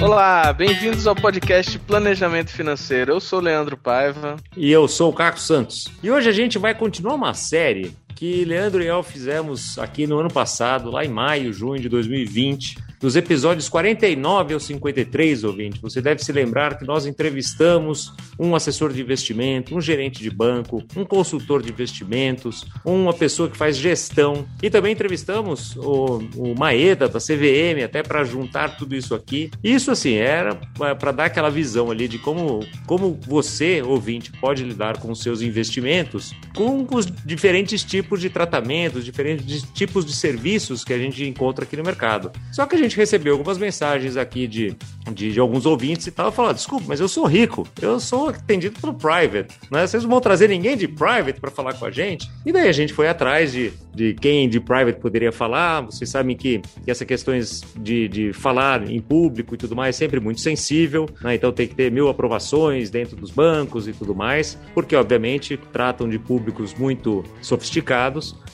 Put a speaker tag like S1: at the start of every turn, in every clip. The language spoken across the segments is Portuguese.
S1: Olá, bem-vindos ao podcast Planejamento Financeiro. Eu sou o Leandro Paiva.
S2: E eu sou o Caco Santos. E hoje a gente vai continuar uma série que Leandro e eu fizemos aqui no ano passado, lá em maio, junho de 2020 nos episódios 49 ao 53, ouvinte, você deve se lembrar que nós entrevistamos um assessor de investimento, um gerente de banco, um consultor de investimentos, uma pessoa que faz gestão e também entrevistamos o, o Maeda da CVM até para juntar tudo isso aqui. Isso assim era para dar aquela visão ali de como, como você, ouvinte, pode lidar com os seus investimentos com os diferentes tipos de tratamentos, diferentes tipos de serviços que a gente encontra aqui no mercado. Só que a gente recebeu algumas mensagens aqui de, de, de alguns ouvintes e tal, falando, desculpa, mas eu sou rico, eu sou atendido pelo private, né? Vocês não vão trazer ninguém de private para falar com a gente? E daí a gente foi atrás de, de quem de private poderia falar, vocês sabem que, que essa questões de, de falar em público e tudo mais é sempre muito sensível, né? Então tem que ter mil aprovações dentro dos bancos e tudo mais, porque obviamente tratam de públicos muito sofisticados,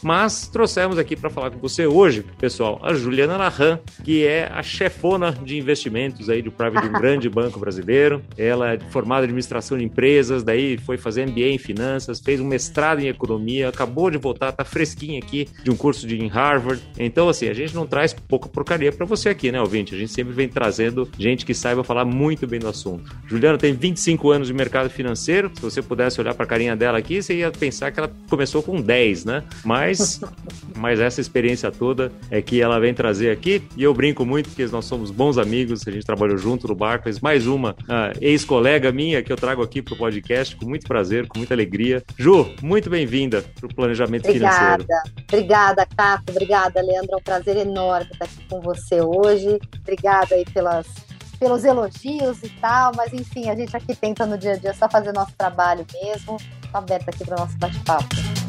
S2: mas trouxemos aqui para falar com você hoje, pessoal, a Juliana Larran, que é a chefona de investimentos aí do private de um grande banco brasileiro. Ela é formada em administração de empresas, daí foi fazer MBA em finanças, fez um mestrado em economia, acabou de voltar, tá fresquinha aqui de um curso de em Harvard. Então, assim, a gente não traz pouca porcaria para você aqui, né, ouvinte? A gente sempre vem trazendo gente que saiba falar muito bem do assunto. Juliana tem 25 anos de mercado financeiro. Se você pudesse olhar para a carinha dela aqui, você ia pensar que ela começou com 10, né? Mas, mas essa experiência toda é que ela vem trazer aqui e eu brinco muito porque nós somos bons amigos, a gente trabalhou junto no Barclays. Mais uma uh, ex-colega minha que eu trago aqui para o podcast com muito prazer, com muita alegria. Ju, muito bem-vinda para o Planejamento
S3: obrigada.
S2: Financeiro.
S3: Obrigada, Caco. Obrigada, Leandro. É um prazer enorme estar aqui com você hoje. Obrigada aí pelas pelos elogios e tal, mas enfim, a gente aqui tenta no dia a dia só fazer nosso trabalho mesmo. Estou aberta aqui para o nosso bate-papo.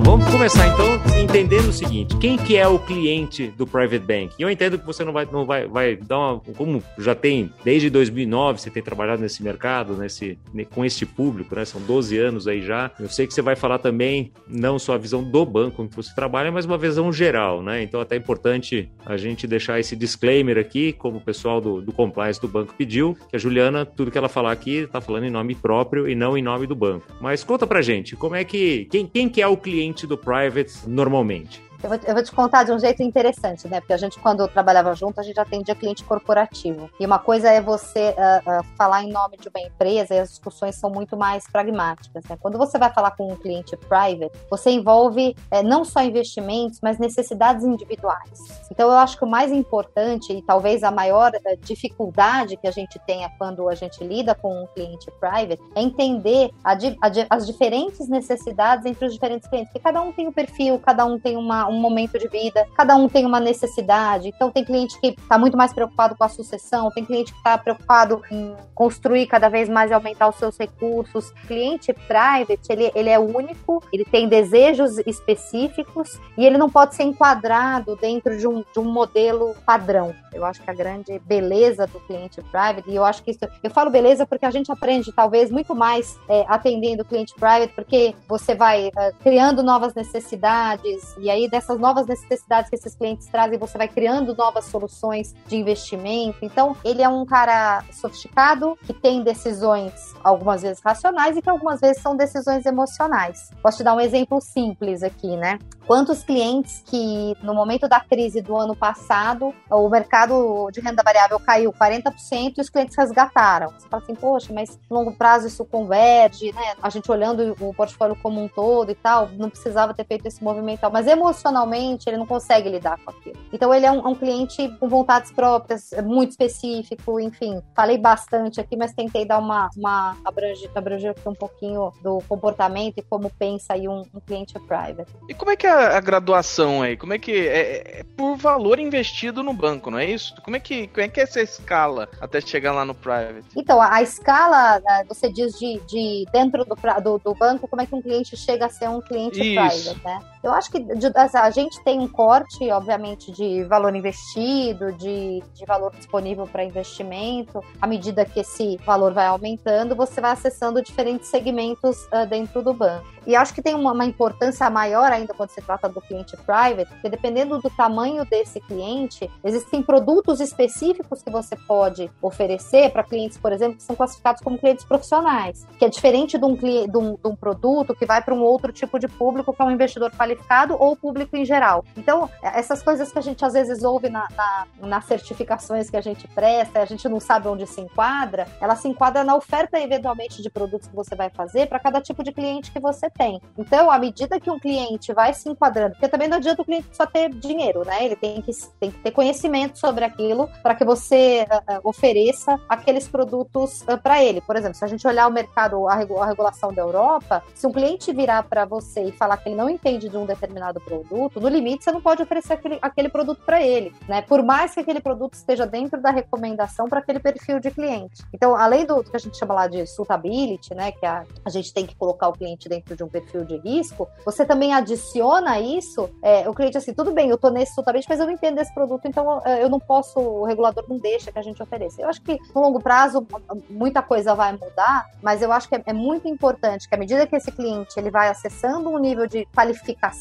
S2: Bom, vamos começar então entendendo o seguinte: quem que é o cliente do private bank? Eu entendo que você não vai, não vai, vai dar uma, como já tem desde 2009 você tem trabalhado nesse mercado, nesse, com este público, né? São 12 anos aí já. Eu sei que você vai falar também não só a visão do banco em que você trabalha, mas uma visão geral, né? Então até é importante a gente deixar esse disclaimer aqui, como o pessoal do, do compliance do banco pediu, que a Juliana tudo que ela falar aqui está falando em nome próprio e não em nome do banco. Mas conta pra gente, como é que quem, quem que é o cliente do private normalmente? normalmente.
S3: Eu vou, eu vou, te contar de um jeito interessante, né? Porque a gente, quando trabalhava junto, a gente atendia cliente corporativo. E uma coisa é você uh, uh, falar em nome de uma empresa e as discussões são muito mais pragmáticas. Né? Quando você vai falar com um cliente private, você envolve uh, não só investimentos, mas necessidades individuais. Então, eu acho que o mais importante e talvez a maior eh, dificuldade que a gente tenha quando a gente lida com um cliente private é entender a, a, as diferentes necessidades entre os diferentes clientes. Porque cada um tem um perfil, cada um tem uma um momento de vida, cada um tem uma necessidade. Então, tem cliente que está muito mais preocupado com a sucessão, tem cliente que está preocupado em construir cada vez mais e aumentar os seus recursos. cliente private, ele, ele é único, ele tem desejos específicos e ele não pode ser enquadrado dentro de um, de um modelo padrão. Eu acho que a grande beleza do cliente private, e eu acho que isso. Eu falo beleza porque a gente aprende talvez muito mais é, atendendo o cliente private, porque você vai é, criando novas necessidades, e aí dessas novas necessidades que esses clientes trazem, você vai criando novas soluções de investimento. Então, ele é um cara sofisticado, que tem decisões algumas vezes racionais e que algumas vezes são decisões emocionais. Posso te dar um exemplo simples aqui, né? Quantos clientes que no momento da crise do ano passado, o mercado de renda variável caiu 40% e os clientes resgataram. Você fala assim, poxa, mas longo prazo isso converge, né? A gente olhando o portfólio como um todo e tal, não precisava ter feito esse movimento, mas emocionalmente ele não consegue lidar com aquilo. Então ele é um, um cliente com vontades próprias, é muito específico, enfim. Falei bastante aqui, mas tentei dar uma, uma abranger, abranger aqui um pouquinho do comportamento e como pensa aí um, um cliente private.
S1: E como é que é a, a graduação aí? Como é que é, é, é, por valor investido no banco, não é isso? Como é que como é que é essa escala até chegar lá no private?
S3: Então a, a escala né, você diz de, de dentro do, do, do, banco como é que um cliente chega a ser um cliente isso. private, né? Eu acho que a gente tem um corte, obviamente, de valor investido, de, de valor disponível para investimento. À medida que esse valor vai aumentando, você vai acessando diferentes segmentos uh, dentro do banco. E acho que tem uma, uma, importância maior ainda quando se trata do cliente private, porque dependendo do tamanho desse cliente, existem produtos específicos que você pode oferecer para clientes, por exemplo, que são classificados como clientes profissionais, que é diferente de um, de um, de um produto que vai para um outro tipo de público, que é um investidor qualificado ou público em geral. Então, essas coisas que a gente às vezes ouve na, na, nas certificações que a gente presta, a gente não sabe onde se enquadra, ela se enquadra na oferta, eventualmente, de produtos que você vai fazer para cada tipo de cliente que você tem. Então, à medida que um cliente vai se enquadrando, porque também não adianta o cliente só ter dinheiro, né? Ele tem que, tem que ter conhecimento sobre aquilo para que você uh, ofereça aqueles produtos uh, para ele. Por exemplo, se a gente olhar o mercado, a regulação da Europa, se um cliente virar para você e falar que ele não entende de um determinado produto, no limite você não pode oferecer aquele, aquele produto para ele, né? Por mais que aquele produto esteja dentro da recomendação para aquele perfil de cliente. Então, além do que a gente chama lá de suitability, né, que a, a gente tem que colocar o cliente dentro de um perfil de risco, você também adiciona isso, é, o cliente assim, tudo bem, eu tô nesse suitability, mas eu não entendo esse produto, então é, eu não posso, o regulador não deixa que a gente ofereça. Eu acho que no longo prazo muita coisa vai mudar, mas eu acho que é, é muito importante que à medida que esse cliente ele vai acessando um nível de qualificação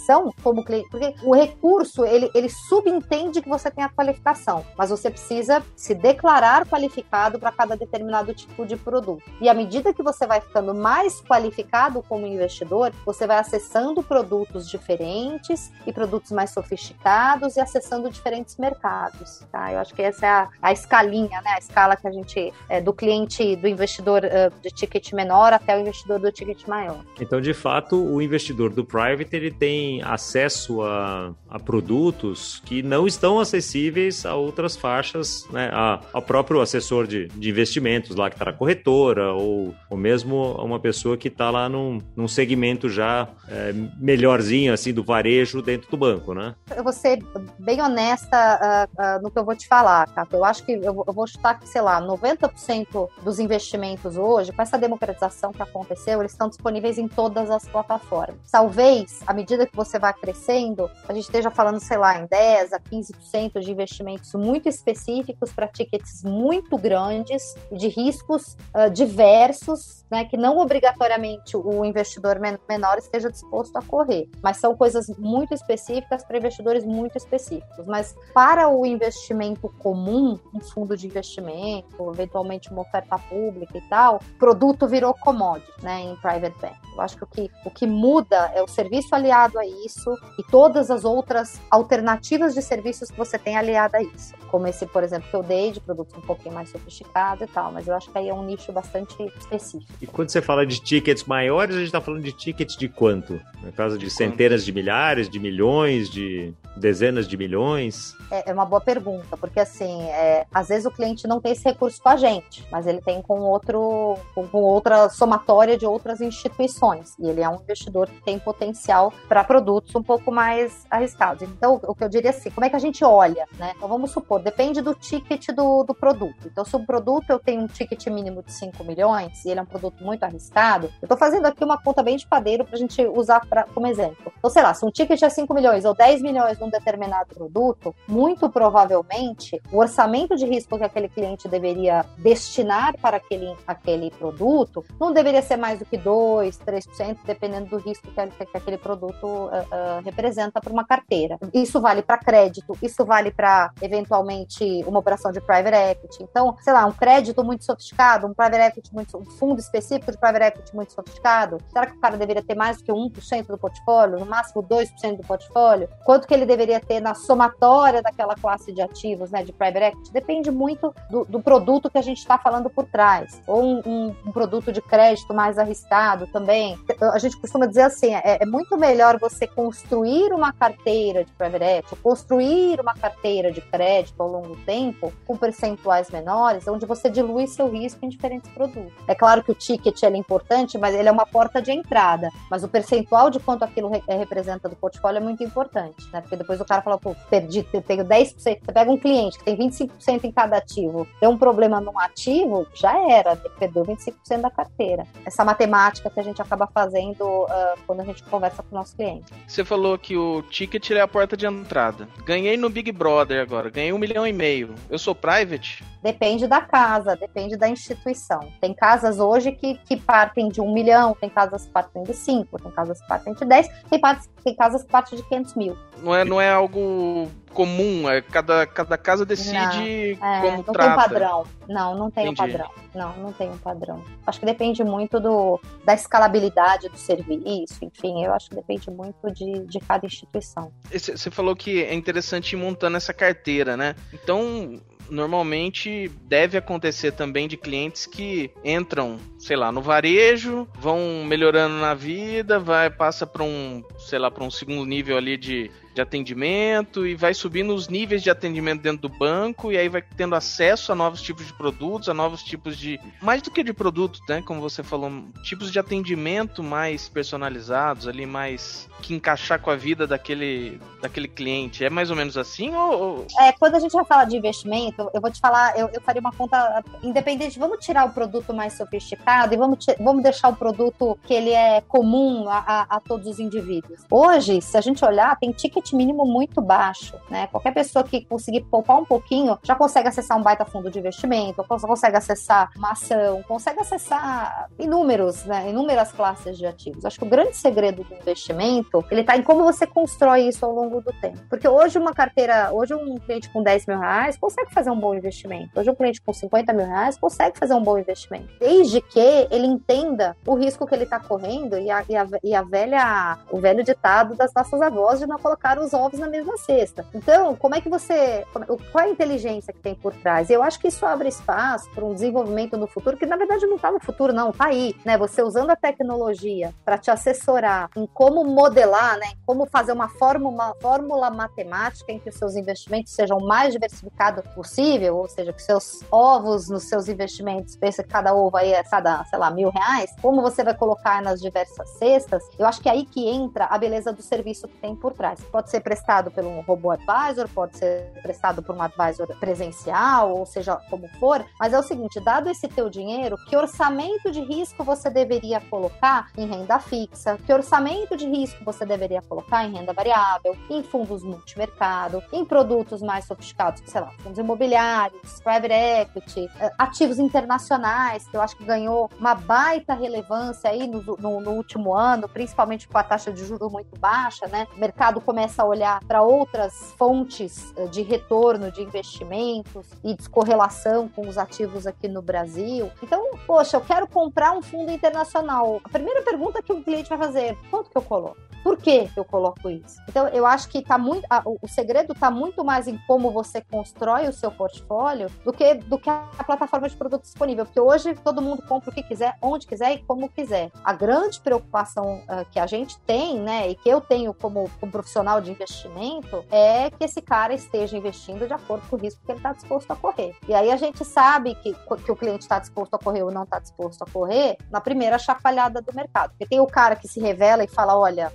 S3: como cliente, porque o recurso ele, ele subentende que você tem a qualificação, mas você precisa se declarar qualificado para cada determinado tipo de produto. E à medida que você vai ficando mais qualificado como investidor, você vai acessando produtos diferentes e produtos mais sofisticados e acessando diferentes mercados. Tá? Eu acho que essa é a, a escalinha, né? a escala que a gente é, do cliente, do investidor uh, de ticket menor até o investidor do ticket maior.
S2: Então, de fato, o investidor do private ele tem acesso a, a produtos que não estão acessíveis a outras faixas, né? A, ao próprio assessor de, de investimentos lá que está na corretora, ou, ou mesmo uma pessoa que está lá num, num segmento já é, melhorzinho, assim, do varejo dentro do banco, né?
S3: Eu vou ser bem honesta uh, uh, no que eu vou te falar, Cato. Eu acho que eu, eu vou chutar que, sei lá, 90% dos investimentos hoje, com essa democratização que aconteceu, eles estão disponíveis em todas as plataformas. Talvez, à medida que você vai crescendo, a gente esteja falando, sei lá, em 10 a 15% de investimentos muito específicos para tickets muito grandes, de riscos uh, diversos, né, que não obrigatoriamente o investidor men menor esteja disposto a correr, mas são coisas muito específicas para investidores muito específicos. Mas para o investimento comum, um fundo de investimento, eventualmente uma oferta pública e tal, produto virou commodity, né, em private bank. Eu acho que o que, o que muda é o serviço aliado a isso e todas as outras alternativas de serviços que você tem aliado a isso. Como esse, por exemplo, que eu dei de produtos um pouquinho mais sofisticados e tal, mas eu acho que aí é um nicho bastante específico.
S2: E quando você fala de tickets maiores, a gente está falando de tickets de quanto? No caso de centenas de milhares, de milhões, de dezenas de milhões?
S3: É, é uma boa pergunta, porque assim, é, às vezes o cliente não tem esse recurso com a gente, mas ele tem com outro, com, com outra somatória de outras instituições. E ele é um investidor que tem potencial para produtos um pouco mais arriscados. Então, o que eu diria assim, como é que a gente olha, né? Então, vamos supor, depende do ticket do, do produto. Então, se o produto eu tenho um ticket mínimo de 5 milhões e ele é um produto muito arriscado, eu estou fazendo aqui uma conta bem de padeiro para a gente usar pra, como exemplo. Então, sei lá, se um ticket é 5 milhões ou 10 milhões num determinado produto, muito provavelmente o orçamento de risco que aquele cliente deveria destinar para aquele, aquele produto não deveria ser mais do que 2, 3%, dependendo do risco que, que aquele produto uh, representa para uma carteira. Isso vale para crédito, isso vale para, eventualmente, uma operação de private equity. Então, sei lá, um crédito muito sofisticado, um private equity muito, um fundo específico de private equity muito sofisticado, será que o cara deveria ter mais do que 1% do portfólio, no máximo 2% do portfólio? Quanto que ele deveria ter na somatória daquela classe de ativos, né, de private equity? Depende muito do, do produto que a gente está falando por trás. Ou um, um, um, produto de crédito mais arriscado também. A gente costuma dizer assim, é, é muito melhor você construir uma carteira de private equity, construir uma carteira de crédito ao longo do tempo, com percentuais menores, onde você dilui seu risco em diferentes produtos. É claro que o ticket é importante, mas ele é uma porta de entrada. Mas o percentual de quanto aquilo re é, representa do portfólio é muito importante, né? Porque depois o cara fala, pô, perdi, tenho 10%. Você pega um cliente que tem 25% em cada ativo, tem um problema num ativo, já era, perdeu 25% da carteira. Essa matemática que a gente acaba fazendo uh, quando a gente conversa com o nosso cliente.
S1: Você falou que o ticket é a porta de entrada. Ganhei no Big Brother agora, ganhei um milhão e meio. Eu sou private?
S3: Depende da casa, depende da instituição. Tem casas hoje que, que partem de um milhão, tem casas que partem de cinco, tem casas que partem de dez, tem, tem casas que partem de 500 mil.
S1: Não é, não é algo comum, é cada, cada casa decide
S3: não, é,
S1: como
S3: não
S1: trata.
S3: Não tem padrão. Não, não tem Entendi. um padrão. Não, não tem um padrão. Acho que depende muito do, da escalabilidade do serviço, enfim, eu acho que depende muito de, de cada instituição.
S1: Você falou que é interessante ir montando essa carteira, né? Então, normalmente deve acontecer também de clientes que entram, sei lá, no varejo, vão melhorando na vida, vai passa para um, sei lá, para um segundo nível ali de de atendimento e vai subindo os níveis de atendimento dentro do banco e aí vai tendo acesso a novos tipos de produtos, a novos tipos de mais do que de produtos, né, como você falou, tipos de atendimento mais personalizados ali, mais que encaixar com a vida daquele daquele cliente. É mais ou menos assim ou
S3: É, quando a gente vai falar de investimento, eu vou te falar, eu, eu faria uma conta independente, vamos tirar o produto mais sofisticado e vamos vamos deixar o produto que ele é comum a, a, a todos os indivíduos. Hoje, se a gente olhar, tem ticket ticket mínimo muito baixo, né? Qualquer pessoa que conseguir poupar um pouquinho já consegue acessar um baita fundo de investimento, consegue acessar uma ação, consegue acessar inúmeros, né? Inúmeras classes de ativos. Acho que o grande segredo do investimento, ele tá em como você constrói isso ao longo do tempo. Porque hoje uma carteira, hoje um cliente com 10 mil reais consegue fazer um bom investimento. Hoje um cliente com 50 mil reais consegue fazer um bom investimento. Desde que ele entenda o risco que ele está correndo e a, e a, e a velha, o velho ditado das nossas avós de não colocar os ovos na mesma cesta. Então, como é que você. Qual é a inteligência que tem por trás? Eu acho que isso abre espaço para um desenvolvimento no futuro, que na verdade não está no futuro, não, está aí, né? Você usando a tecnologia para te assessorar em como modelar, né? Como fazer uma fórmula, uma fórmula matemática em que os seus investimentos sejam o mais diversificados possível, ou seja, que seus ovos nos seus investimentos, pensa que cada ovo aí é cada, sei lá, mil reais, como você vai colocar nas diversas cestas, eu acho que é aí que entra a beleza do serviço que tem por trás pode ser prestado por um robô advisor, pode ser prestado por um advisor presencial, ou seja, como for, mas é o seguinte, dado esse teu dinheiro, que orçamento de risco você deveria colocar em renda fixa, que orçamento de risco você deveria colocar em renda variável, em fundos multimercado, em produtos mais sofisticados, sei lá, fundos imobiliários, private equity, eh, ativos internacionais, que eu acho que ganhou uma baita relevância aí no, no, no último ano, principalmente com a taxa de juros muito baixa, né? O mercado começa começa a olhar para outras fontes eh, de retorno de investimentos e descorrelação com os ativos aqui no Brasil. Então, poxa, eu quero comprar um fundo internacional. A primeira pergunta que o cliente vai fazer quanto que eu coloco? Por que eu coloco isso? Então, eu acho que tá muito, a, o segredo está muito mais em como você constrói o seu portfólio do que, do que a plataforma de produto disponível. Porque hoje todo mundo compra o que quiser, onde quiser e como quiser. A grande preocupação uh, que a gente tem, né, e que eu tenho como, como profissional de investimento, é que esse cara esteja investindo de acordo com o risco que ele está disposto a correr. E aí a gente sabe que, que o cliente está disposto a correr ou não está disposto a correr na primeira chacoalhada do mercado. Porque tem o cara que se revela e fala: olha,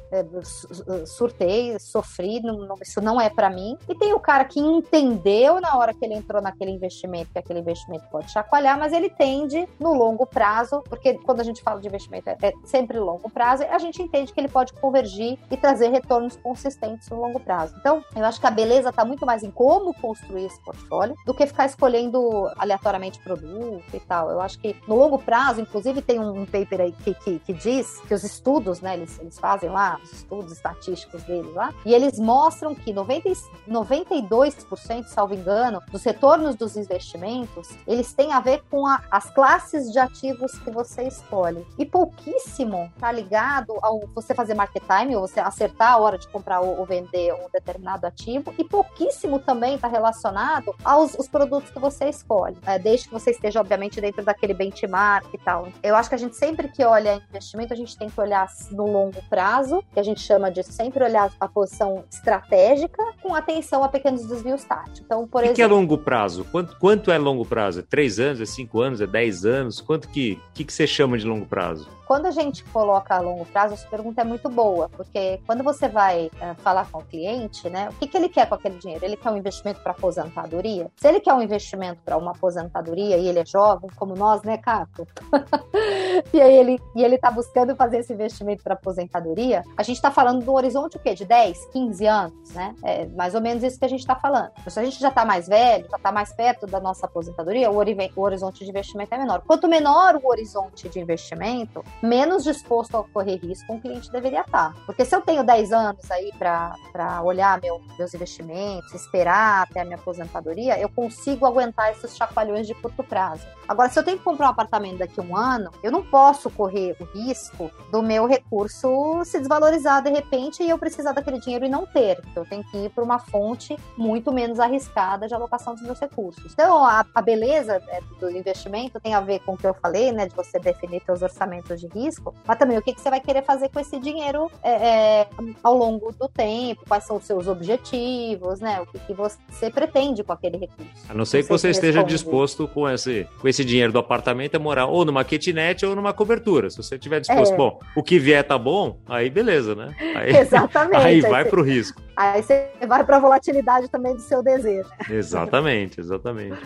S3: surtei, sofri, não, isso não é para mim. E tem o cara que entendeu na hora que ele entrou naquele investimento que aquele investimento pode chacoalhar, mas ele tende no longo prazo, porque quando a gente fala de investimento é, é sempre longo prazo, a gente entende que ele pode convergir e trazer retornos consistentes no longo prazo. Então, eu acho que a beleza está muito mais em como construir esse portfólio do que ficar escolhendo aleatoriamente produto e tal. Eu acho que no longo prazo, inclusive tem um paper aí que, que, que diz que os estudos, né, eles, eles fazem lá, os estudos estatísticos deles lá, e eles mostram que 90, 92%, salvo engano, dos retornos dos investimentos, eles têm a ver com a, as classes de ativos que você escolhe. E pouquíssimo está ligado ao você fazer market time, ou você acertar a hora de comprar ou, ou vender um determinado ativo, e pouquíssimo também está relacionado aos os produtos que você escolhe, né? desde que você esteja, obviamente, dentro daquele benchmark e tal. Eu acho que a gente sempre que olha investimento, a gente tem que olhar no longo prazo, que a gente chama de sempre olhar a posição estratégica com atenção a pequenos desvios táticos. Então, por
S2: o que, exemplo... que é longo prazo? Quanto, quanto é longo prazo? É três anos, é cinco anos, é dez anos? Quanto que, que, que você chama de longo prazo?
S3: Quando a gente coloca a longo prazo, essa pergunta é muito boa, porque quando você vai uh, falar com o cliente, né, o que, que ele quer com aquele dinheiro? Ele quer um investimento para aposentadoria? Se ele quer um investimento para uma aposentadoria e ele é jovem, como nós, né, Caco? e aí ele e ele está buscando fazer esse investimento para aposentadoria, a gente está falando do horizonte o quê? De 10, 15 anos, né? É mais ou menos isso que a gente está falando. Se a gente já está mais velho, já está mais perto da nossa aposentadoria, o, o horizonte de investimento é menor. Quanto menor o horizonte de investimento, menos disposto a correr risco um cliente deveria estar. Tá. Porque se eu tenho 10 anos aí para olhar meu, meus investimentos, esperar até a minha aposentadoria, eu consigo aguentar esses chacoalhões de curto prazo. Agora, se eu tenho que comprar um apartamento daqui a um ano, eu não posso correr o risco do meu recurso se desvalorizar de repente e eu precisar daquele dinheiro e não ter. Então, eu tenho que ir para uma fonte muito menos arriscada de alocação dos meus recursos. Então, a, a beleza é, do investimento tem a ver com o que eu falei, né, de você definir seus orçamentos de risco, mas também o que, que você vai querer fazer com esse dinheiro é, é, ao longo do tempo, quais são os seus objetivos, né, o que, que você pretende com aquele recurso.
S2: A não ser que você esteja disposto com esse, com esse dinheiro do apartamento a morar ou numa kitnet ou numa cobertura. Se você estiver disposto, é. bom, o que vier tá bom, aí beleza, né? Aí,
S3: Exatamente.
S2: Aí vai para o risco.
S3: Aí você vai para a volatilidade também do seu desejo.
S2: Exatamente, exatamente.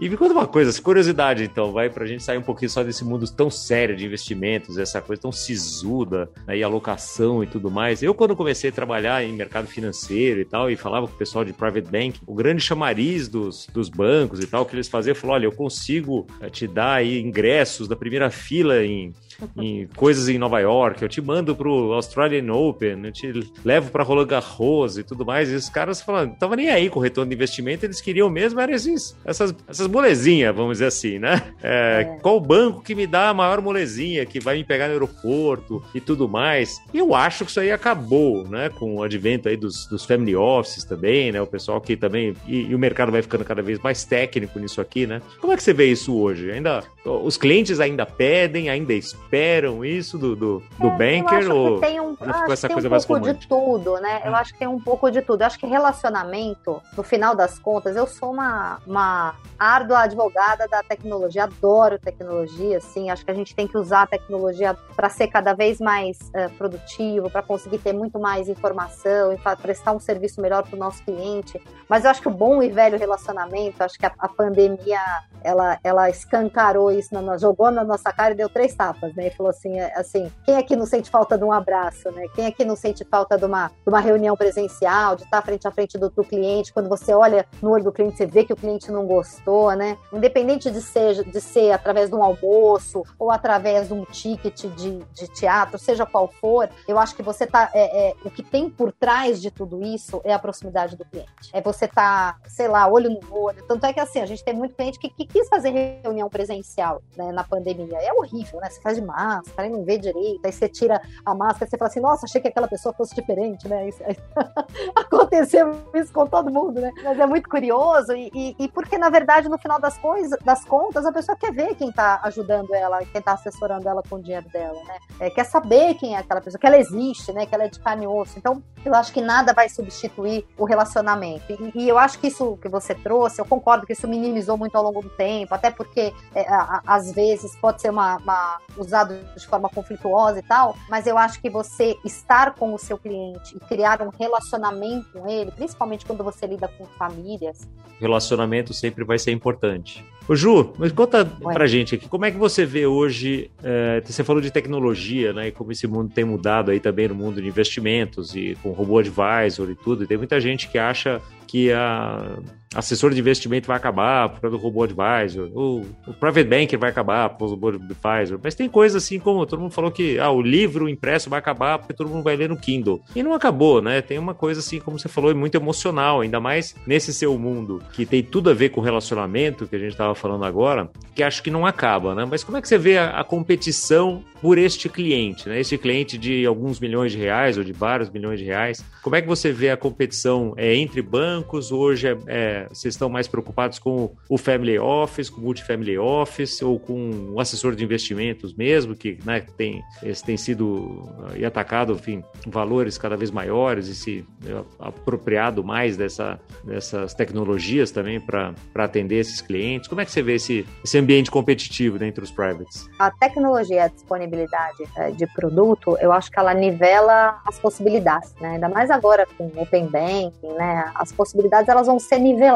S2: E me conta uma coisa, curiosidade então, vai pra gente sair um pouquinho só desse mundo tão sério de investimentos, essa coisa tão sisuda, aí né, alocação e tudo mais. Eu, quando comecei a trabalhar em mercado financeiro e tal, e falava com o pessoal de private bank, o grande chamariz dos, dos bancos e tal, que eles faziam, falou: olha, eu consigo eh, te dar aí ingressos da primeira fila em em coisas em Nova York, eu te mando pro Australian Open, eu te levo para Roland Garros e tudo mais. E os caras falando, não tava nem aí com o retorno de investimento, eles queriam mesmo era esses, essas, essas molezinhas, vamos dizer assim, né? É, é. Qual banco que me dá a maior molezinha, que vai me pegar no aeroporto e tudo mais? E eu acho que isso aí acabou, né? Com o advento aí dos, dos family offices também, né? O pessoal que também. E, e o mercado vai ficando cada vez mais técnico nisso aqui, né? Como é que você vê isso hoje? Ainda. Os clientes ainda pedem, ainda esperam isso do, do, do é, banker? ou
S3: tem um, ficou essa coisa um mais pouco de tudo, né? Eu hum. acho que tem um pouco de tudo. Eu acho que relacionamento, no final das contas, eu sou uma, uma árdua advogada da tecnologia, adoro tecnologia, assim. Acho que a gente tem que usar a tecnologia para ser cada vez mais uh, produtivo, para conseguir ter muito mais informação e prestar um serviço melhor para o nosso cliente. Mas eu acho que o bom e velho relacionamento, acho que a, a pandemia ela, ela escancarou isso, na, jogou na nossa cara e deu três tapas né? E falou assim, é, assim, quem aqui não sente falta de um abraço, né? Quem aqui não sente falta de uma, de uma reunião presencial, de estar frente a frente do, do cliente, quando você olha no olho do cliente, você vê que o cliente não gostou, né? Independente de ser, de ser através de um almoço ou através de um ticket de, de teatro, seja qual for, eu acho que você tá. É, é, o que tem por trás de tudo isso é a proximidade do cliente. É você tá, sei lá, olho no olho. Tanto é que assim, a gente tem muito cliente que, que quis fazer reunião presencial né, na pandemia. É horrível, né? Você faz de máscara e não vê direito, aí você tira a máscara e você fala assim, nossa, achei que aquela pessoa fosse diferente, né? Isso, aconteceu isso com todo mundo, né? Mas é muito curioso e, e, e, porque, na verdade, no final das coisas, das contas, a pessoa quer ver quem tá ajudando ela, quem tá assessorando ela com o dinheiro dela, né? É, quer saber quem é aquela pessoa, que ela existe, né? Que ela é de carne e osso. Então, eu acho que nada vai substituir o relacionamento. E, e eu acho que isso que você trouxe, eu concordo que isso minimizou muito ao longo do tempo, até porque, é, às vezes, pode ser uma, uma usado de forma conflituosa e tal, mas eu acho que você estar com o seu cliente e criar um relacionamento com ele, principalmente quando você lida com famílias.
S2: Relacionamento sempre vai ser importante. Ô Ju, mas conta Ué. pra gente aqui, como é que você vê hoje, é, você falou de tecnologia, né, e como esse mundo tem mudado aí também no mundo de investimentos e com robô advisor e tudo, e tem muita gente que acha que a assessor de investimento vai acabar por causa do robô advisor, o, o private banker vai acabar por causa do robô advisor, mas tem coisas assim como todo mundo falou que ah, o livro impresso vai acabar porque todo mundo vai ler no Kindle. E não acabou, né? Tem uma coisa assim, como você falou, muito emocional, ainda mais nesse seu mundo que tem tudo a ver com relacionamento que a gente estava falando agora, que acho que não acaba, né? Mas como é que você vê a, a competição por este cliente, né? Este cliente de alguns milhões de reais ou de vários milhões de reais. Como é que você vê a competição é, entre bancos? Hoje é, é, vocês estão mais preocupados com o family office, com o multifamily office ou com o assessor de investimentos mesmo, que né, tem, esse tem sido e atacado, enfim, valores cada vez maiores e se é, apropriado mais dessa, dessas tecnologias também para atender esses clientes. Como é que você vê esse, esse ambiente competitivo entre os privates?
S3: A tecnologia disponível disponibilidade é, de produto, eu acho que ela nivela as possibilidades, né? Ainda mais agora com Open Banking, né? As possibilidades elas vão ser niveladas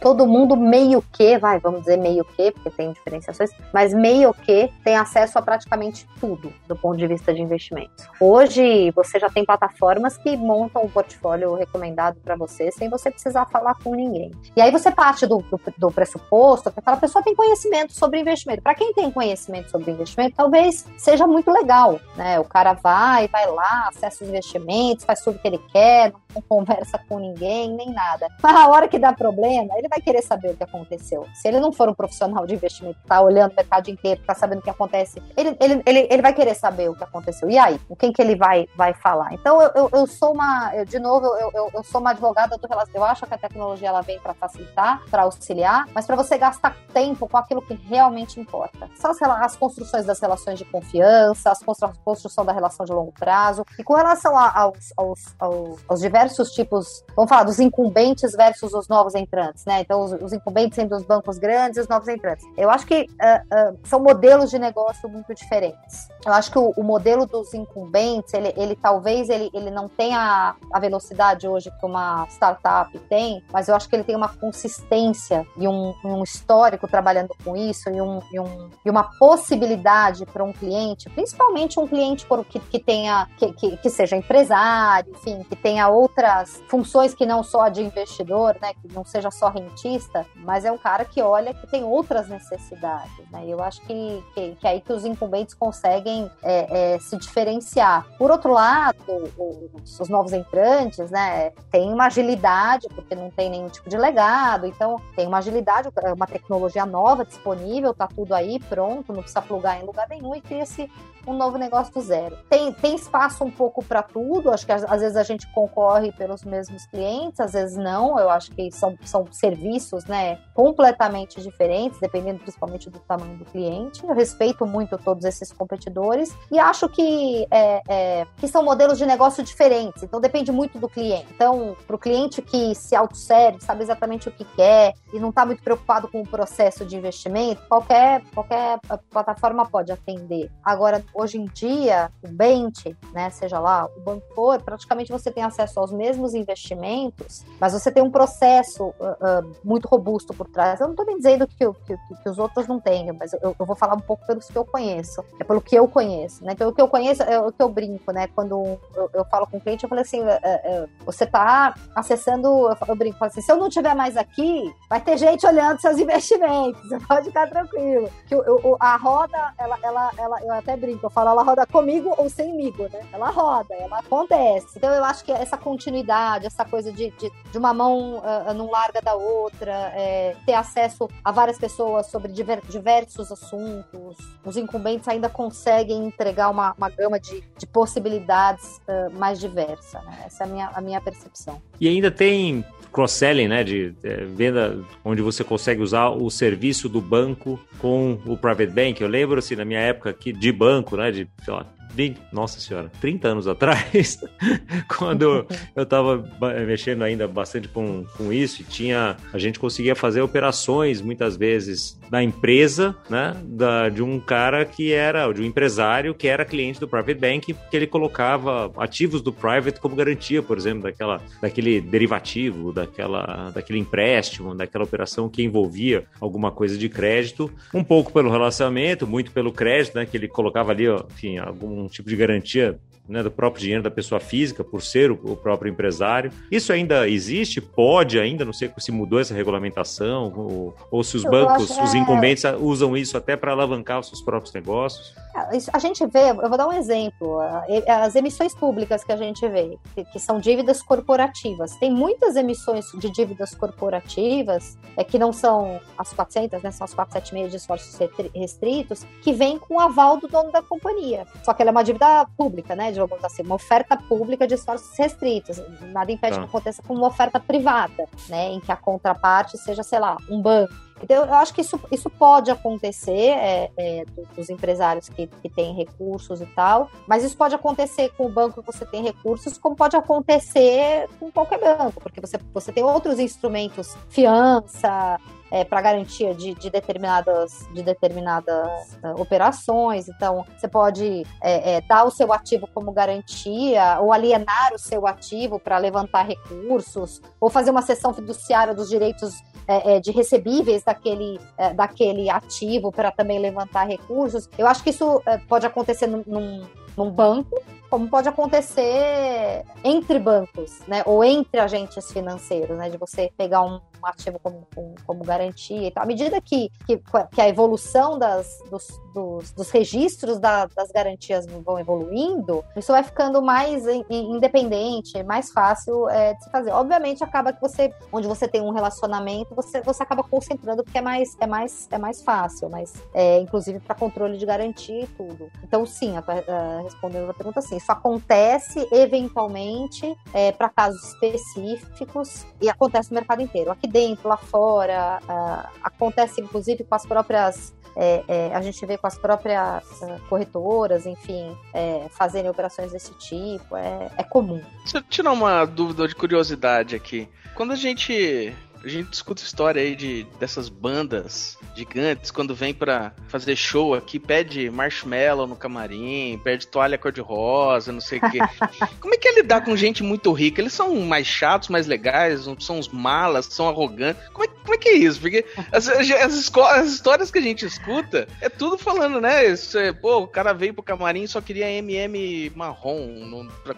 S3: todo mundo meio que, vai, vamos dizer meio que, porque tem diferenciações, mas meio que tem acesso a praticamente tudo do ponto de vista de investimentos. Hoje você já tem plataformas que montam um portfólio recomendado para você sem você precisar falar com ninguém. E aí você parte do, do, do pressuposto que aquela pessoa tem conhecimento sobre investimento. Para quem tem conhecimento sobre investimento, talvez seja muito legal, né? O cara vai, vai lá, acessa os investimentos, faz tudo que ele quer, não conversa com ninguém, nem nada. Mas a hora que dá problema, ele vai querer saber o que aconteceu. Se ele não for um profissional de investimento, tá olhando o mercado inteiro, tá sabendo o que acontece, ele, ele, ele, ele vai querer saber o que aconteceu. E aí? Com quem que ele vai, vai falar? Então, eu, eu, eu sou uma, eu, de novo, eu, eu, eu, sou uma advogada do relacionamento. Eu acho que a tecnologia ela vem para facilitar, para auxiliar, mas para você gastar tempo com aquilo que realmente importa. São as, as construções das relações de confiança, as construção da relação de longo prazo. E com relação a, aos, aos, aos, aos diversos tipos, vamos falar dos incumbentes versus os novos entrantes, né? Então, os, os incumbentes sendo os bancos grandes e os novos entrantes. Eu acho que uh, uh, são modelos de negócio muito diferentes. Eu acho que o, o modelo dos incumbentes, ele, ele talvez ele, ele não tenha a velocidade hoje que uma startup tem, mas eu acho que ele tem uma consistência e um, um histórico trabalhando com isso e, um, e, um, e uma possibilidade para um cliente, principalmente um cliente que, que tenha que, que, que seja empresário, enfim, que tenha outras funções que não só a de investidor, né, que não seja só rentista mas é um cara que olha que tem outras necessidades, né? Eu acho que, que, que é aí que os incumbentes conseguem é, é, se diferenciar. Por outro lado, os, os, novos entrantes, né, tem uma agilidade, porque não tem nenhum tipo de legado, então tem uma agilidade, uma tecnologia nova disponível, tá tudo aí pronto, não precisa plugar em lugar nenhum e cria-se um novo negócio do zero. Tem, tem espaço um pouco para tudo, acho que às, às, vezes a gente concorre pelos mesmos clientes, às vezes não, eu acho que são, são serviços né, completamente diferentes, dependendo principalmente do tamanho do cliente. Eu respeito muito todos esses competidores e acho que, é, é, que são modelos de negócio diferentes, então depende muito do cliente. Então, para o cliente que se autosserve, sabe exatamente o que quer e não está muito preocupado com o processo de investimento, qualquer, qualquer plataforma pode atender. Agora, hoje em dia, o Bent, né, seja lá o banco for, praticamente você tem acesso aos mesmos investimentos, mas você tem um processo uh, uh, muito robusto por trás. Eu não estou nem dizendo que, que, que, os outros não tenham, mas eu, eu, vou falar um pouco pelos que eu conheço, é pelo que eu conheço, né? Então, o que eu conheço é o que eu brinco, né? Quando eu, eu falo com o cliente, eu falei assim, uh, você está acessando, eu, eu brinco, assim, se eu não estiver mais aqui, vai ter gente olhando seus investimentos, você pode ficar tranquilo. Que a roda, ela, ela, ela, eu até brinco, eu falo, ela roda comigo ou semigo, né? Ela roda, ela acontece. Então eu acho que essa continuidade, essa coisa de, de, de uma mão uh, não larga da outra, é, ter acesso a várias pessoas sobre diver, diversos assuntos, os incumbentes ainda conseguem entregar uma, uma gama de, de possibilidades uh, mais diversa. Né? Essa é a minha, a minha percepção.
S2: E ainda tem cross-selling, né, de é, venda onde você consegue usar o serviço do banco com o private bank. Eu lembro assim na minha época aqui de banco, né, de sei lá, bem, nossa senhora, 30 anos atrás, quando eu estava mexendo ainda bastante com, com isso, tinha, a gente conseguia fazer operações muitas vezes da empresa, né, da, de um cara que era, de um empresário que era cliente do private bank, que ele colocava ativos do private como garantia, por exemplo, daquela, daquele derivativo, daquela, daquele empréstimo, daquela operação que envolvia alguma coisa de crédito, um pouco pelo relacionamento, muito pelo crédito, né, que ele colocava ali, ó, enfim, algum um tipo de garantia né, do próprio dinheiro da pessoa física, por ser o, o, próprio empresário. Isso ainda existe? Pode ainda? Não sei se mudou essa regulamentação, ou, ou se os Eu bancos, os é incumbentes, é... usam isso até para alavancar os seus próprios negócios.
S3: A gente vê, eu vou dar um exemplo, as emissões públicas que a gente vê, que são dívidas corporativas. Tem muitas emissões de dívidas corporativas, é, que não são as 400, né, são as 476 de esforços restritos, que vêm com o aval do dono da companhia. Só que ela é uma dívida pública, né, de assim, uma oferta pública de esforços restritos. Nada impede tá. que aconteça com uma oferta privada, né, em que a contraparte seja, sei lá, um banco Então, eu acho que isso, isso pode acontecer é, é, dos empresários que, que têm recursos e tal, mas isso pode acontecer com o banco que você tem recursos, como pode acontecer com qualquer banco, porque você, você tem outros instrumentos, fiança, é, para garantia de, de, determinadas, de determinadas uh, operações. Então, você pode é, é, dar o seu ativo como garantia, ou alienar o seu ativo para levantar recursos, ou fazer uma cessão fiduciária dos direitos é, é, de recebíveis daquele, é, daquele ativo para também levantar recursos. Eu acho que isso pode acontecer num, num, num banco, como pode acontecer entre bancos, né, ou entre agentes financeiros, né, de você pegar um, um ativo como, como, como, garantia e tal. À medida que, que, que a evolução das, dos, dos, dos registros da, das garantias vão evoluindo, isso vai ficando mais in, independente, mais fácil é, de se fazer. Obviamente, acaba que você, onde você tem um relacionamento, você, você acaba concentrando porque é mais, é mais, é mais fácil, mas é, inclusive para controle de garantia e tudo. Então, sim, a, a, respondendo a pergunta, sim, isso acontece eventualmente é, para casos específicos e acontece no mercado inteiro. Aqui dentro, lá fora, uh, acontece inclusive com as próprias é, é, a gente vê com as próprias uh, corretoras, enfim, é, operações desse tipo, é, é comum.
S1: Deixa eu tirar uma dúvida de curiosidade aqui. Quando a gente a gente discute história aí de, dessas bandas gigantes quando vem para fazer show aqui, pede marshmallow no camarim, pede toalha cor-de-rosa, não sei o quê. Como é que é lidar com gente muito rica? Eles são mais chatos, mais legais, são os malas, são arrogantes. Como é, como é que é isso? Porque as, as, as, histórias que a gente escuta é tudo falando, né? Isso é, pô, o cara veio pro camarim e só queria MM marrom. Não, pra...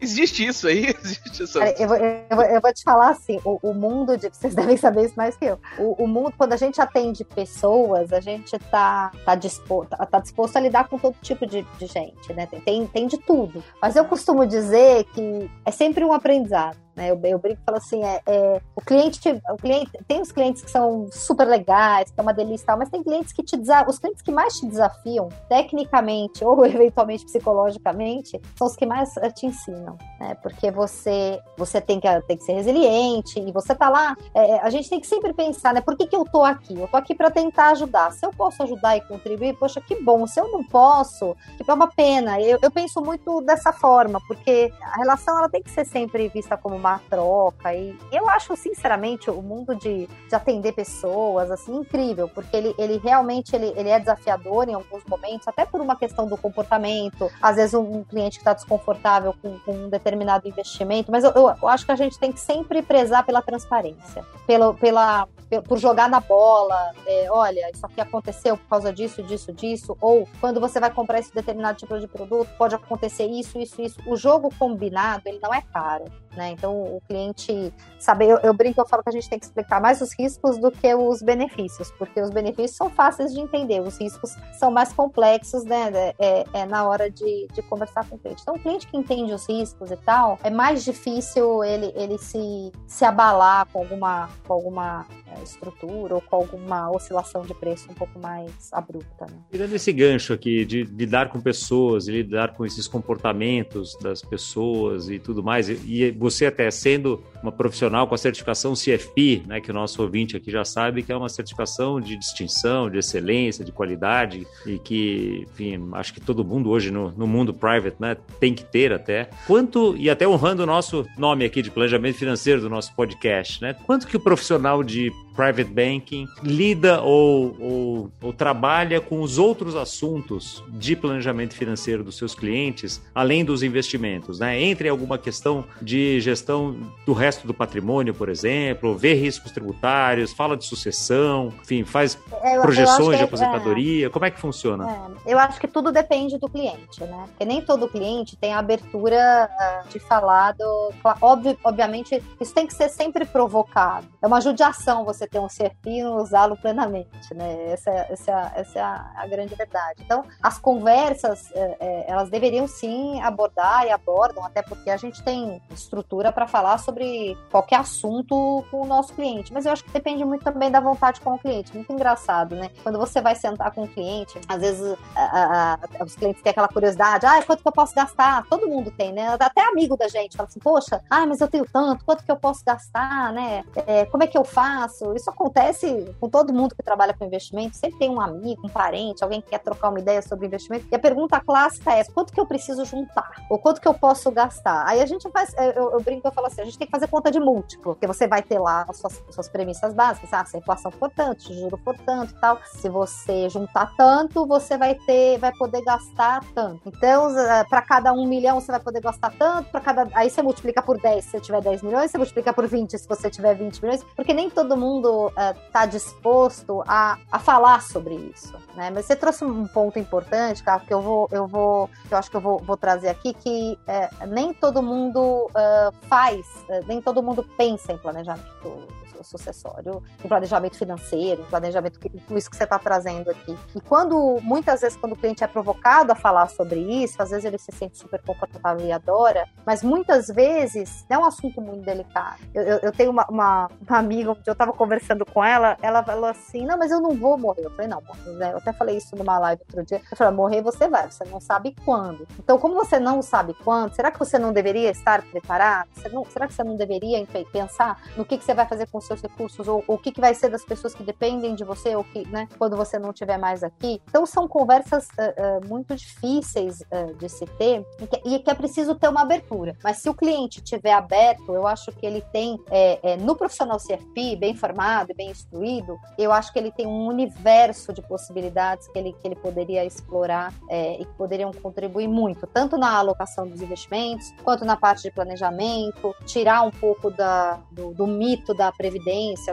S1: Existe isso aí? Existe
S3: isso? Eu, vou, eu, vou, eu vou te falar assim, o, o mundo de vocês devem saber isso mais que eu. O, o mundo, quando a gente atende pessoas, a gente tá, tá, disposto, tá, tá disposto a lidar com todo tipo de, de gente, né? Tem, tem de tudo. Mas eu costumo dizer que é sempre um aprendizado. Né? Eu, eu brinco e falo assim, é, é, o cliente, o cliente, tem os clientes que são super legais, que é uma delícia e tal, mas tem clientes que te os clientes que mais te desafiam, tecnicamente ou eventualmente psicologicamente, são os que mais eh, te ensinam, né? Porque você, você tem que, tem que ser resiliente e você tá lá, é, a gente tem que sempre pensar, né? Por que, que eu tô aqui? Eu tô aqui para tentar ajudar. Se eu posso ajudar e contribuir, poxa, que bom. Se eu não posso, tipo, é uma pena. Eu, eu penso muito dessa forma, porque a relação ela tem que ser sempre vista como uma troca. E eu acho, sinceramente, o mundo de, de atender pessoas, assim, incrível, porque ele, ele realmente ele, ele é desafiador em alguns momentos, até por uma questão do comportamento. Às vezes, um, um cliente que está desconfortável com, com, um determinado investimento, mas eu, eu, eu, acho que a gente tem que sempre prezar pela transparência, pelo, pela, por jogar na bola, é, olha, isso aqui aconteceu por causa disso, disso, disso, ou quando você vai comprar esse determinado tipo de produto, pode acontecer isso, isso, isso. O jogo combinado, ele não é caro. Né? Então, o cliente saber, eu, eu, brinco, eu falo que a gente tem que explicar mais os riscos do que os benefícios, porque os benefícios são fáceis de entender, os riscos são mais complexos, né? É, é, é na hora de, de conversar com o cliente. Então, o cliente que entende os riscos e tal, é mais difícil ele, ele se, se abalar com alguma, com alguma é, estrutura ou com alguma oscilação de preço um pouco mais abrupta. Né?
S2: Tirando esse gancho aqui de lidar com pessoas, lidar com esses comportamentos das pessoas e tudo mais, e você até sendo uma profissional com a certificação CFP, né, que o nosso ouvinte aqui já sabe que é uma certificação de distinção, de excelência, de qualidade e que, enfim, acho que todo mundo hoje no, no mundo private, né, tem que ter até. Quanto e até honrando o nosso nome aqui de planejamento financeiro do nosso podcast, né? Quanto que o profissional de private banking lida ou, ou, ou, trabalha com os outros assuntos de planejamento financeiro dos seus clientes, além dos investimentos, né? Entre alguma questão de gestão do resto do patrimônio, por exemplo, vê riscos tributários, fala de sucessão, enfim, faz é, eu, projeções eu de é, aposentadoria. É, como é que funciona?
S3: É, eu acho que tudo depende do cliente, né? Porque nem todo cliente tem a abertura uh, de falar do. Óbvio, obviamente, isso tem que ser sempre provocado. É uma judiação você você ter um serpino usá-lo plenamente, né? Essa, é, essa, é essa é a, a, grande verdade. Então, as conversas, é, é, elas deveriam sim abordar e abordam, até porque a gente tem estrutura para falar sobre qualquer assunto com o nosso cliente. Mas eu acho que depende muito também da vontade com o cliente. Muito engraçado, né? Quando você vai sentar com o cliente, às vezes a, a, os clientes têm aquela curiosidade, ah, quanto que eu posso gastar? Todo mundo tem, né? Até amigo da gente fala assim, poxa, ah, mas eu tenho tanto, quanto que eu posso gastar, né? É, como é que eu faço? Isso acontece com todo mundo que trabalha com investimento, sempre tem um amigo, um parente, alguém que quer trocar uma ideia sobre investimento, e a pergunta clássica é, quanto que eu preciso juntar? Ou quanto que eu posso gastar? Aí a gente faz, eu, eu brinco, eu falo assim, a gente tem que fazer conta de múltiplo, porque você vai ter lá as suas, as suas premissas básicas, ah, se a inflação for tanto, juro for tanto e tal, se você juntar tanto, você vai ter, vai poder gastar tanto. Então, eh, para cada um milhão, você vai poder gastar tanto, para cada. Aí você multiplica por 10 se você tiver 10 milhões, você multiplica por 20 se você tiver 20 milhões, porque nem todo mundo está uh, disposto a, a falar sobre isso. Né? Mas você trouxe um ponto importante, cara, que eu vou, eu vou, eu acho que eu vou, vou trazer aqui, que é, nem todo mundo uh, faz, nem todo mundo pensa em planejamento sucessório, em planejamento financeiro, em planejamento, com isso que você está trazendo aqui. E quando, muitas vezes, quando o cliente é provocado a falar sobre isso, às vezes ele se sente super confortável e adora, mas muitas vezes é um assunto muito delicado. Eu, eu, eu tenho uma, uma, uma amiga, eu estava conversando com ela, ela falou assim: não, mas eu não vou morrer. Eu falei: não, né? eu até falei isso numa live outro dia. Eu falei: morrer você vai, você não sabe quando. Então, como você não sabe quando, será que você não deveria estar preparado? Não, será que você não deveria pensar no que, que você vai fazer com o seu seus recursos, ou, ou o que, que vai ser das pessoas que dependem de você, ou que, né, quando você não estiver mais aqui. Então, são conversas uh, uh, muito difíceis uh, de se ter e que, e que, é preciso ter uma abertura. Mas se o cliente estiver aberto, eu acho que ele tem, é, é, no profissional CFP, bem formado e bem instruído, eu acho que ele tem um universo de possibilidades que ele, que ele poderia explorar é, e que poderiam contribuir muito, tanto na alocação dos investimentos, quanto na parte de planejamento, tirar um pouco da, do, do mito da previdência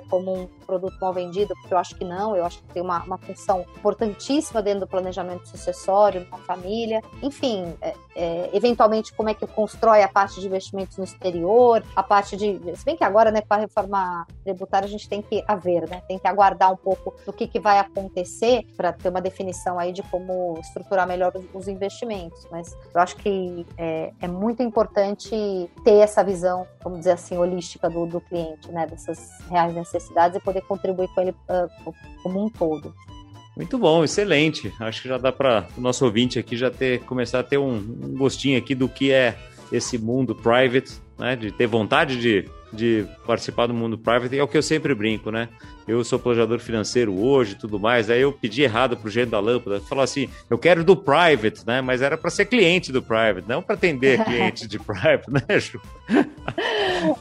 S3: como um produto mal vendido, porque eu acho que não, eu acho que tem uma, uma função importantíssima dentro do planejamento sucessório, uma família, enfim, é, é, eventualmente como é que constrói a parte de investimentos no exterior, a parte de, se bem que agora, né, com a reforma tributária a gente tem que haver, né, tem que aguardar um pouco do que, que vai acontecer para ter uma definição aí de como estruturar melhor os, os investimentos, mas eu acho que é, é, muito importante ter essa visão, vamos dizer assim, holística do, do cliente, né, dessas reais necessidades e poder contribuir com ele uh, como um todo.
S2: Muito bom, excelente. Acho que já dá para o nosso ouvinte aqui já ter começar a ter um, um, gostinho aqui do que é esse mundo private, né? De ter vontade de, de participar do mundo private. É o que eu sempre brinco, né? Eu sou planejador financeiro hoje tudo mais. Aí eu pedi errado pro gênio da lâmpada. Falou assim: eu quero do private, né? Mas era para ser cliente do private, não para atender cliente de private, né, Ju?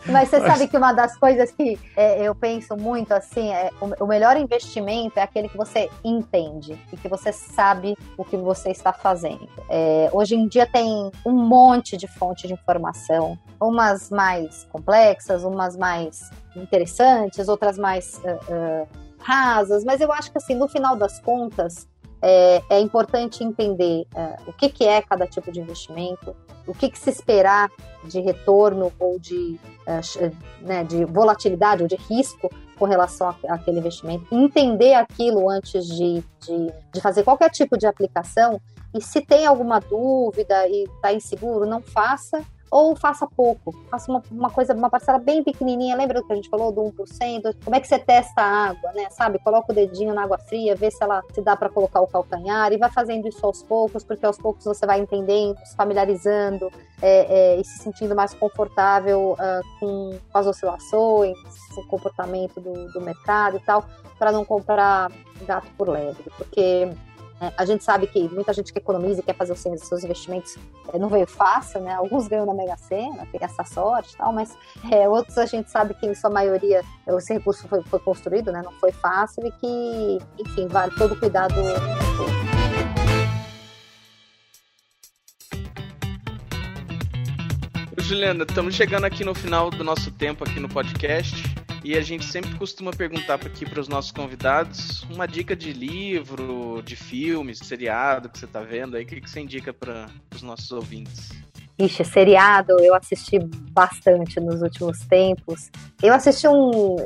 S3: Mas você sabe que uma das coisas que é, eu penso muito assim é o, o, melhor investimento é aquele que você entende e que você sabe o que você está fazendo. É, hoje em dia tem um monte de fonte de informação, umas mais complexas, umas mais interessantes, outras mais uh, uh, rasas, mas eu acho que assim, no final das contas, é, é importante entender uh, o que, que é cada tipo de investimento, o que, que se esperar de retorno ou de, né, de volatilidade ou de risco com relação àquele investimento, entender aquilo antes de, de, de fazer qualquer tipo de aplicação. E se tem alguma dúvida e está inseguro, não faça, ou faça pouco, faça uma, uma, coisa, uma parcela bem pequenininha. Lembra do que a gente falou do 1%? Como é que você testa a água, né? Sabe? Coloca o dedinho na água fria, vê se ela se dá para colocar o calcanhar e vai fazendo isso aos poucos, porque aos poucos você vai entendendo, se familiarizando é, é, e se sentindo mais confortável uh, com, com, as oscilações, o comportamento do, do mercado e tal, para não comprar gato por lebre, porque a gente sabe que muita gente que economiza e quer fazer os seus investimentos é, não veio fácil, né? Alguns ganham na Mega Sena, tem essa sorte e tal, mas é, outros a gente sabe que em sua maioria esse recurso foi, foi, construído, né? Não foi fácil e que, enfim, vale todo o cuidado.
S1: Juliana, estamos chegando aqui no final do nosso tempo aqui no podcast. E a gente sempre costuma perguntar aqui para os nossos convidados uma dica de livro, de filme, seriado que você está vendo aí. O que, que você indica para os nossos ouvintes?
S3: Ixi, seriado eu assisti bastante nos últimos tempos. Eu assisti um.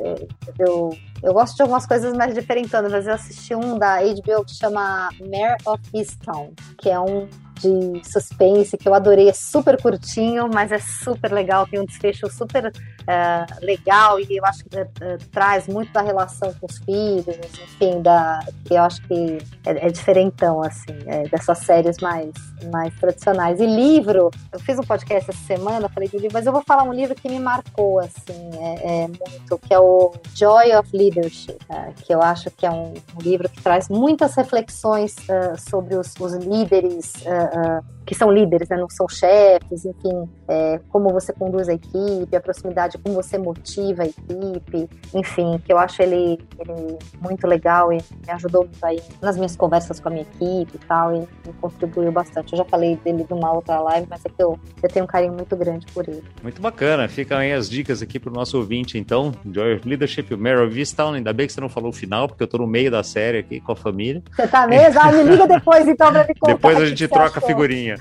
S3: Eu, eu gosto de algumas coisas mais diferentes, mas eu assisti um da HBO que chama Mayor of Easttown, que é um de suspense que eu adorei. É super curtinho, mas é super legal. Tem um desfecho super uh, legal e eu acho que uh, traz muito da relação com os filhos, enfim, da, eu acho que é, é diferentão, assim, é, dessas séries mais, mais tradicionais. E livro, eu fiz um podcast essa semana, falei de livro, mas eu vou falar um livro que me marcou, assim, é, é muito, que é o Joy of Leadership, que eu acho que é um, um, livro que traz muitas reflexões sobre os, os líderes 呃 que são líderes, né? não são chefes, enfim, é, como você conduz a equipe, a proximidade, como você motiva a equipe, enfim, que eu acho ele, ele muito legal e me ajudou muito aí nas minhas conversas com a minha equipe e tal, e me contribuiu bastante. Eu já falei dele numa outra live, mas é que eu, eu tenho um carinho muito grande por ele.
S2: Muito bacana, ficam aí as dicas aqui pro nosso ouvinte, então, Joy Leadership, o of Easttown, ainda bem que você não falou o final, porque eu tô no meio da série aqui com a família.
S3: Você tá mesmo? Ah, me liga depois então pra me contar.
S2: Depois a gente troca a figurinha.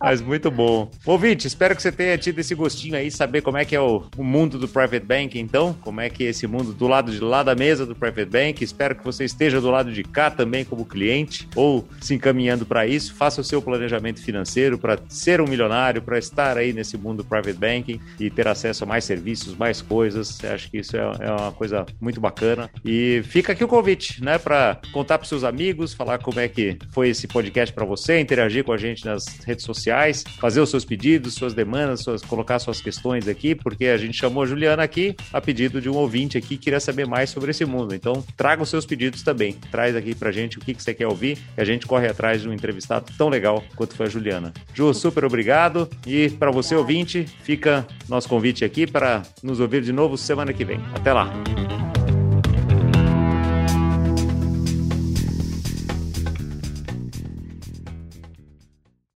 S2: Mas muito bom. Ouvinte, espero que você tenha tido esse gostinho aí, saber como é que é o, o, mundo do Private Bank, então, como é que é esse mundo do lado de lá da mesa do Private Bank. Espero que você esteja do lado de cá também como cliente ou se encaminhando para isso. Faça o seu planejamento financeiro para ser um milionário, para estar aí nesse mundo do Private Banking e ter acesso a mais serviços, mais coisas. Acho que isso é, é uma coisa muito bacana. E fica aqui o convite, né, para contar para seus amigos, falar como é que foi esse podcast para você, interagir com a gente nas redes sociais, fazer os seus pedidos, suas demandas, suas, colocar suas questões aqui, porque a gente chamou a Juliana aqui a pedido de um ouvinte aqui que queria saber mais sobre esse mundo. Então, traga os seus pedidos também. Traz aqui pra gente o que, que você quer ouvir e a gente corre atrás de um entrevistado tão legal quanto foi a Juliana. Ju, super obrigado. E para você, ouvinte, fica nosso convite aqui para nos ouvir de novo semana que vem. Até lá.